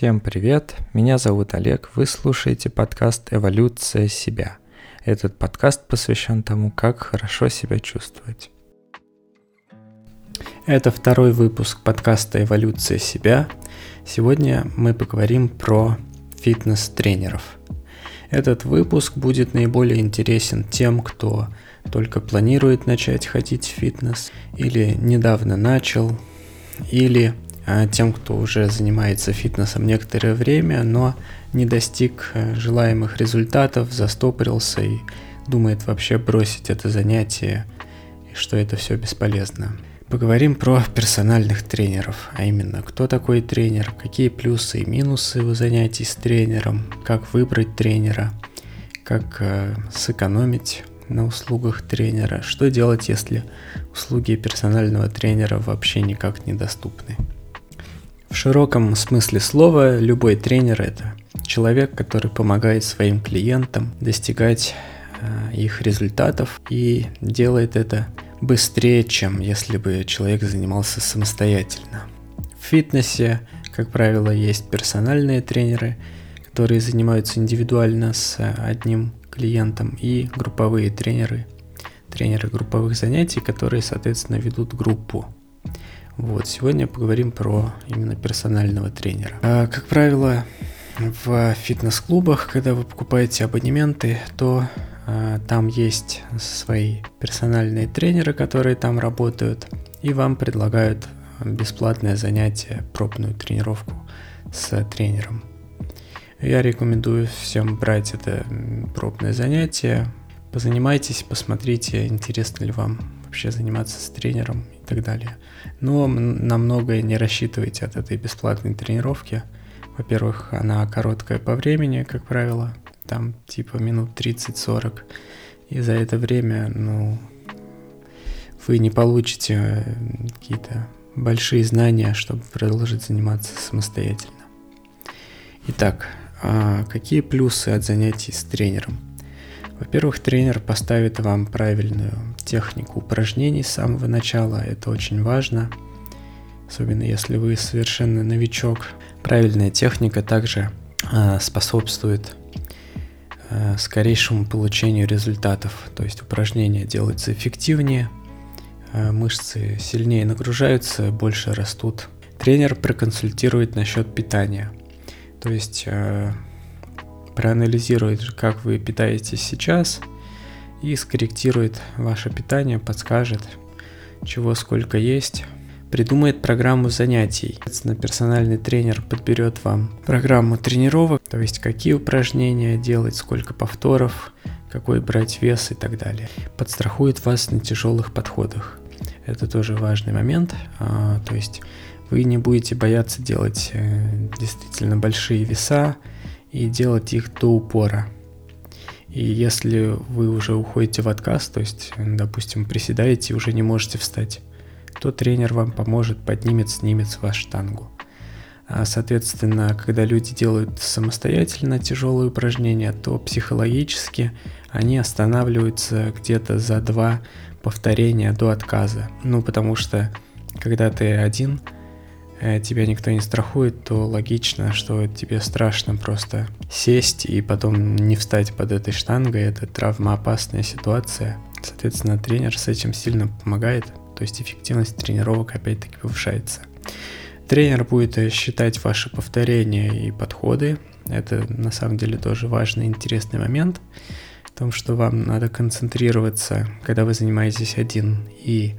Всем привет, меня зовут Олег, вы слушаете подкаст «Эволюция себя». Этот подкаст посвящен тому, как хорошо себя чувствовать. Это второй выпуск подкаста «Эволюция себя». Сегодня мы поговорим про фитнес-тренеров. Этот выпуск будет наиболее интересен тем, кто только планирует начать ходить в фитнес, или недавно начал, или тем, кто уже занимается фитнесом некоторое время, но не достиг э, желаемых результатов, застопорился и думает вообще бросить это занятие, и что это все бесполезно. Поговорим про персональных тренеров, а именно, кто такой тренер, какие плюсы и минусы у занятий с тренером, как выбрать тренера, как э, сэкономить на услугах тренера, что делать, если услуги персонального тренера вообще никак недоступны. В широком смысле слова любой тренер это человек, который помогает своим клиентам достигать э, их результатов и делает это быстрее, чем если бы человек занимался самостоятельно. В фитнесе, как правило, есть персональные тренеры, которые занимаются индивидуально с одним клиентом, и групповые тренеры, тренеры групповых занятий, которые, соответственно, ведут группу вот, сегодня поговорим про именно персонального тренера. А, как правило, в фитнес-клубах, когда вы покупаете абонементы, то а, там есть свои персональные тренеры, которые там работают, и вам предлагают бесплатное занятие, пробную тренировку с тренером. Я рекомендую всем брать это пробное занятие. Позанимайтесь, посмотрите, интересно ли вам вообще заниматься с тренером и так далее. Но на многое не рассчитывайте от этой бесплатной тренировки. Во-первых, она короткая по времени, как правило, там типа минут 30-40. И за это время, ну, вы не получите э, какие-то большие знания, чтобы продолжить заниматься самостоятельно. Итак, а какие плюсы от занятий с тренером? Во-первых, тренер поставит вам правильную технику упражнений с самого начала, это очень важно, особенно если вы совершенно новичок. Правильная техника также э, способствует э, скорейшему получению результатов, то есть упражнения делаются эффективнее, э, мышцы сильнее нагружаются, больше растут. Тренер проконсультирует насчет питания, то есть проанализирует, как вы питаетесь сейчас, и скорректирует ваше питание, подскажет, чего сколько есть, придумает программу занятий. Соответственно, персональный тренер подберет вам программу тренировок, то есть какие упражнения делать, сколько повторов, какой брать вес и так далее. Подстрахует вас на тяжелых подходах. Это тоже важный момент, а, то есть вы не будете бояться делать э, действительно большие веса, и делать их до упора. И если вы уже уходите в отказ, то есть, допустим, приседаете и уже не можете встать, то тренер вам поможет, поднимет, снимет с штангу. А, соответственно, когда люди делают самостоятельно тяжелые упражнения, то психологически они останавливаются где-то за два повторения до отказа. Ну, потому что когда ты один, тебя никто не страхует, то логично, что тебе страшно просто сесть и потом не встать под этой штангой. Это травмоопасная ситуация. Соответственно, тренер с этим сильно помогает, то есть эффективность тренировок опять-таки повышается. Тренер будет э, считать ваши повторения и подходы. Это на самом деле тоже важный интересный момент. В том, что вам надо концентрироваться, когда вы занимаетесь один, и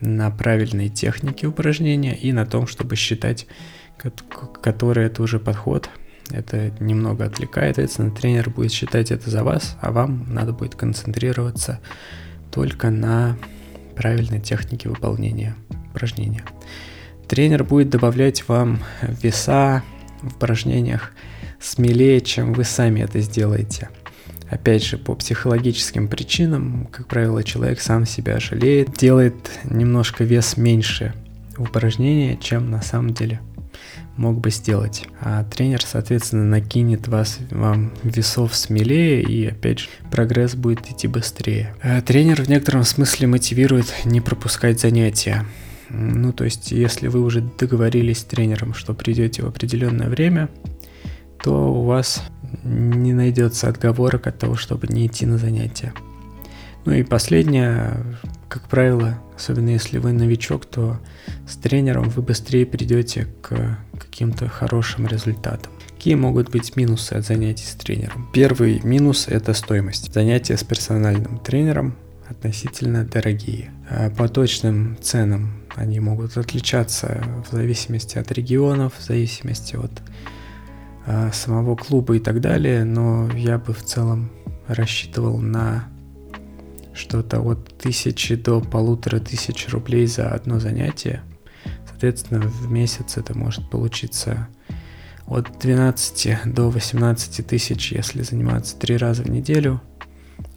на правильной технике упражнения и на том, чтобы считать, который это уже подход. Это немного отвлекает, соответственно, тренер будет считать это за вас, а вам надо будет концентрироваться только на правильной технике выполнения упражнения. Тренер будет добавлять вам веса в упражнениях смелее, чем вы сами это сделаете. Опять же, по психологическим причинам, как правило, человек сам себя жалеет, делает немножко вес меньше в упражнении, чем на самом деле мог бы сделать. А тренер, соответственно, накинет вас, вам весов смелее, и опять же, прогресс будет идти быстрее. А тренер в некотором смысле мотивирует не пропускать занятия. Ну, то есть, если вы уже договорились с тренером, что придете в определенное время, то у вас не найдется отговорок от того, чтобы не идти на занятия. Ну и последнее, как правило, особенно если вы новичок, то с тренером вы быстрее придете к каким-то хорошим результатам. Какие могут быть минусы от занятий с тренером? Первый минус – это стоимость. Занятия с персональным тренером относительно дорогие. А по точным ценам они могут отличаться в зависимости от регионов, в зависимости от самого клуба и так далее, но я бы в целом рассчитывал на что-то от тысячи до полутора тысяч рублей за одно занятие. Соответственно, в месяц это может получиться от 12 до 18 тысяч, если заниматься три раза в неделю.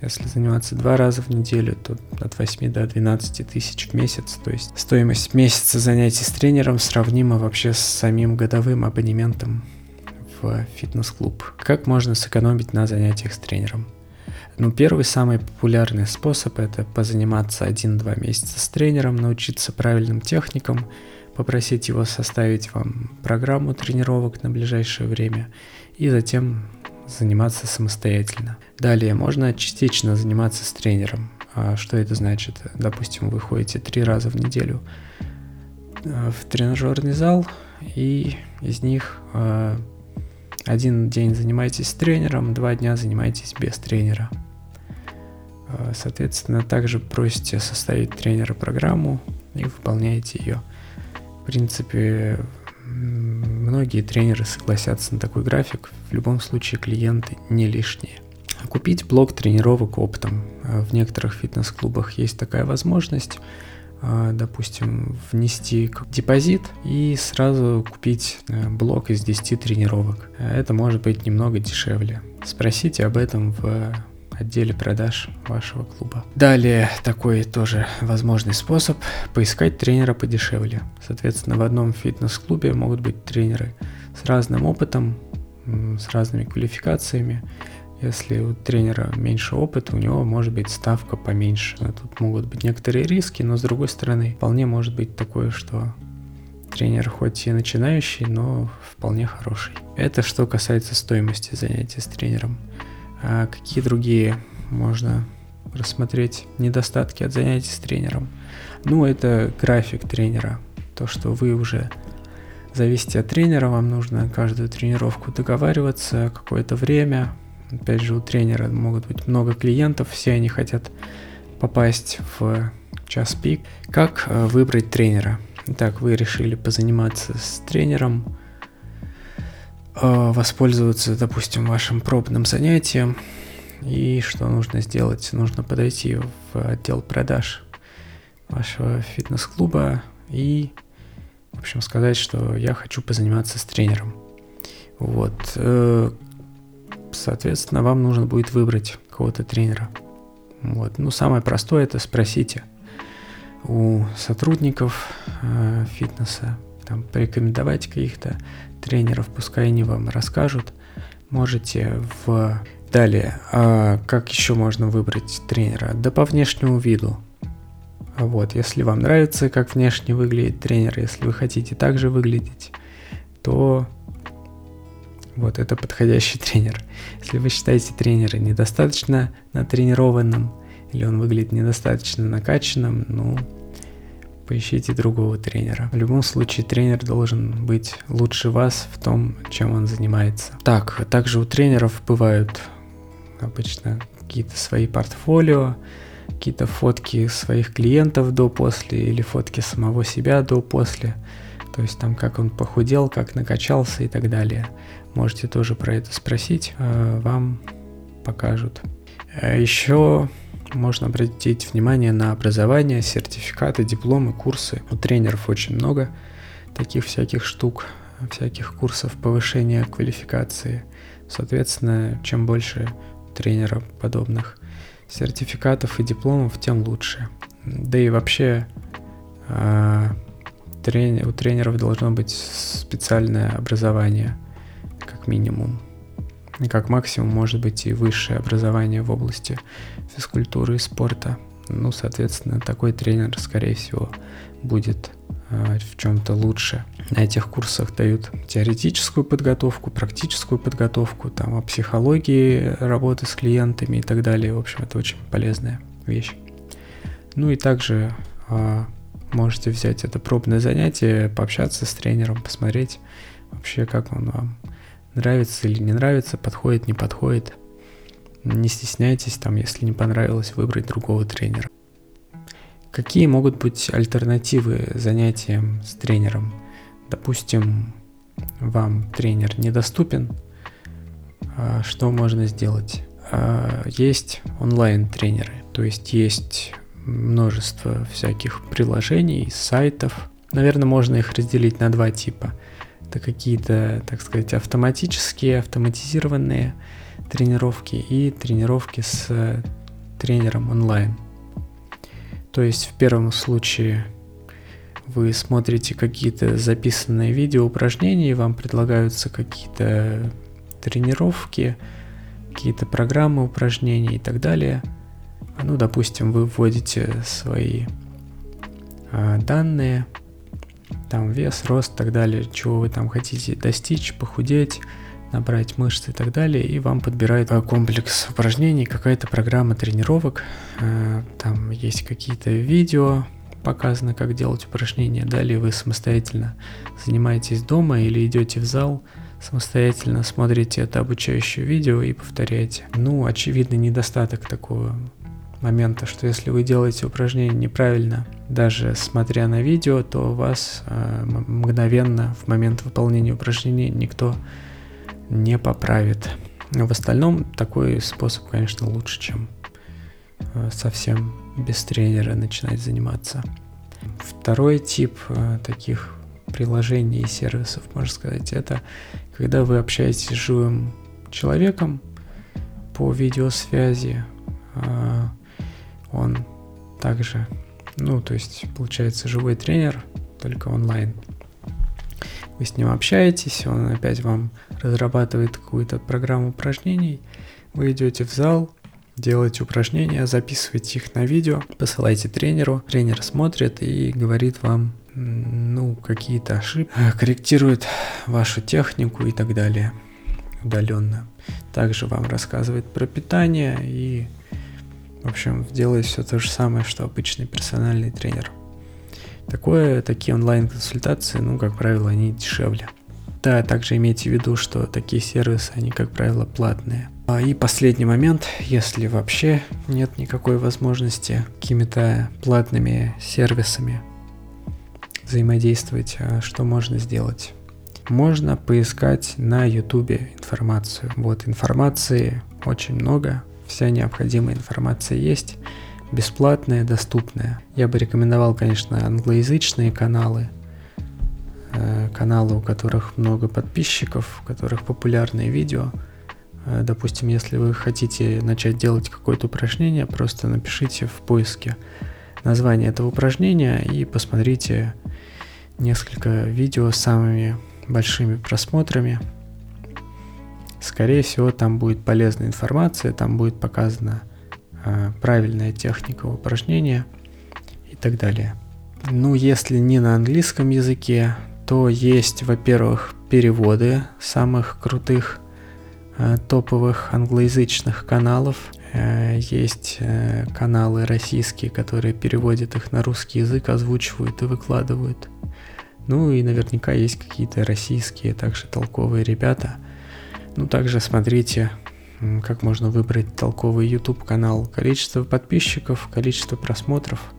Если заниматься два раза в неделю, то от 8 до 12 тысяч в месяц. То есть стоимость месяца занятий с тренером сравнима вообще с самим годовым абонементом в фитнес-клуб. Как можно сэкономить на занятиях с тренером? Ну, первый самый популярный способ – это позаниматься 1-2 месяца с тренером, научиться правильным техникам – попросить его составить вам программу тренировок на ближайшее время и затем заниматься самостоятельно. Далее можно частично заниматься с тренером. А что это значит? Допустим, вы ходите три раза в неделю э, в тренажерный зал, и из них э, один день занимаетесь с тренером, два дня занимаетесь без тренера. Э, соответственно, также просите составить тренера программу и выполняете ее. В принципе, многие тренеры согласятся на такой график. В любом случае клиенты не лишние. Купить блок тренировок оптом. В некоторых фитнес-клубах есть такая возможность а, допустим, внести депозит и сразу купить э, блок из 10 тренировок. Это может быть немного дешевле. Спросите об этом в отделе продаж вашего клуба. Далее такой тоже возможный способ поискать тренера подешевле. Соответственно, в одном фитнес-клубе могут быть тренеры с разным опытом, с разными квалификациями. Если у тренера меньше опыта, у него может быть ставка поменьше. Тут могут быть некоторые риски, но с другой стороны, вполне может быть такое, что тренер хоть и начинающий, но вполне хороший. Это что касается стоимости занятий с тренером. А какие другие можно рассмотреть недостатки от занятий с тренером? Ну, это график тренера. То, что вы уже зависите от тренера, вам нужно каждую тренировку договариваться, какое-то время. Опять же, у тренера могут быть много клиентов, все они хотят попасть в час пик. Как э, выбрать тренера? Итак, вы решили позаниматься с тренером, Э, воспользоваться, допустим, вашим пробным занятием. И что нужно сделать? Нужно подойти в отдел продаж вашего фитнес-клуба и, в общем, сказать, что я хочу позаниматься с тренером. Вот. Соответственно, вам нужно будет выбрать кого-то тренера. Вот. Ну, самое простое это спросите у сотрудников э, фитнеса, там, порекомендовать каких-то тренеров, пускай они вам расскажут. Можете в... Далее, а как еще можно выбрать тренера? Да по внешнему виду. Вот, если вам нравится, как внешне выглядит тренер, если вы хотите также выглядеть, то вот это подходящий тренер. Если вы считаете тренера недостаточно натренированным, или он выглядит недостаточно накачанным, ну, поищите другого тренера. В любом случае тренер должен быть лучше вас в том, чем он занимается. Так, также у тренеров бывают обычно какие-то свои портфолио, какие-то фотки своих клиентов до-после или фотки самого себя до-после. То есть там как он похудел, как накачался и так далее. Можете тоже про это спросить, а, вам покажут. А Еще можно обратить внимание на образование, сертификаты, дипломы, курсы. У тренеров очень много таких всяких штук, всяких курсов повышения квалификации. Соответственно, чем больше тренеров подобных сертификатов и дипломов, тем лучше. Да и вообще э, трени- у тренеров должно быть специальное образование, как минимум как максимум может быть и высшее образование в области физкультуры и спорта. ну, соответственно, такой тренер, скорее всего, будет э, в чем-то лучше. На этих курсах дают теоретическую подготовку, практическую подготовку, там о психологии работы с клиентами и так далее. В общем, это очень полезная вещь. Ну и также э, можете взять это пробное занятие, пообщаться с тренером, посмотреть вообще, как он вам нравится или не нравится, подходит, не подходит. Не стесняйтесь, там, если не понравилось, выбрать другого тренера. Какие могут быть альтернативы занятиям с тренером? Допустим, вам тренер недоступен, а что можно сделать? А, есть онлайн-тренеры, то есть есть множество всяких приложений, сайтов. Наверное, можно их разделить на два типа. Это какие-то, так сказать, автоматические, автоматизированные тренировки и тренировки с тренером онлайн. То есть в первом случае вы смотрите какие-то записанные видео упражнения, вам предлагаются какие-то тренировки, какие-то программы упражнений и так далее – ну, допустим, вы вводите свои э, данные, там вес, рост и так далее, чего вы там хотите достичь, похудеть, набрать мышцы и так далее, и вам подбирает а, комплекс упражнений, какая-то программа тренировок, э, там есть какие-то видео, показано, как делать упражнения, далее вы самостоятельно занимаетесь дома или идете в зал, самостоятельно смотрите это обучающее видео и повторяете. Ну, очевидный недостаток такого момента, что если вы делаете упражнение неправильно, даже смотря на видео, то вас э, мгновенно в момент выполнения упражнения никто не поправит. Но в остальном такой способ, конечно, лучше, чем э, совсем без тренера начинать заниматься. Второй тип э, таких приложений и сервисов, можно сказать, это когда вы общаетесь с живым человеком по видеосвязи, э, он также, ну, то есть, получается, живой тренер, только онлайн. Вы с ним общаетесь, он опять вам разрабатывает какую-то программу упражнений, вы идете в зал, делаете упражнения, записываете их на видео, посылаете тренеру, тренер смотрит и говорит вам, ну, какие-то ошибки, корректирует вашу технику и так далее удаленно. Также вам рассказывает про питание и в общем, делает все то же самое, что обычный персональный тренер. Такое, такие онлайн-консультации, ну, как правило, они дешевле. Да, также имейте в виду, что такие сервисы, они, как правило, платные. А, и последний момент, если вообще нет никакой возможности какими-то платными сервисами взаимодействовать, а что можно сделать? Можно поискать на YouTube информацию. Вот информации очень много, Вся необходимая информация есть, бесплатная, доступная. Я бы рекомендовал, конечно, англоязычные каналы, э, каналы, у которых много подписчиков, у которых популярные видео. Э, допустим, если вы хотите начать делать какое-то упражнение, просто напишите в поиске название этого упражнения и посмотрите несколько видео с самыми большими просмотрами – Скорее всего, там будет полезная информация, там будет показана э, правильная техника упражнения и так далее. Ну, если не на английском языке, то есть, во-первых, переводы самых крутых э, топовых англоязычных каналов. Э, есть э, каналы российские, которые переводят их на русский язык, озвучивают и выкладывают. Ну и наверняка есть какие-то российские также толковые ребята – ну, также смотрите, как можно выбрать толковый YouTube канал. Количество подписчиков, количество просмотров.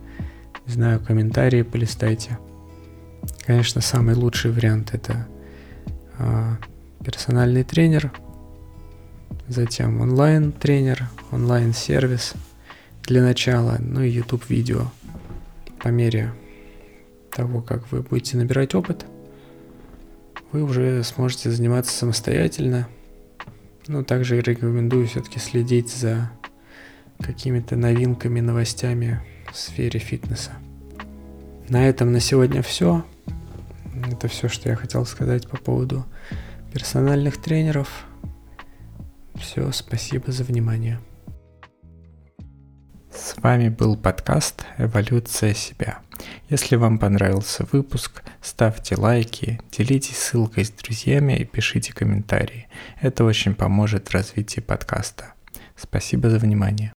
Не знаю, комментарии полистайте. Конечно, самый лучший вариант это э, персональный тренер, затем онлайн-тренер, онлайн-сервис для начала, ну и YouTube видео. По мере того, как вы будете набирать опыт, вы уже сможете заниматься самостоятельно, ну, также рекомендую все-таки следить за какими-то новинками, новостями в сфере фитнеса. На этом на сегодня все. Это все, что я хотел сказать по поводу персональных тренеров. Все, спасибо за внимание. С вами был подкаст «Эволюция себя». Если вам понравился выпуск, ставьте лайки, делитесь ссылкой с друзьями и пишите комментарии. Это очень поможет в развитии подкаста. Спасибо за внимание.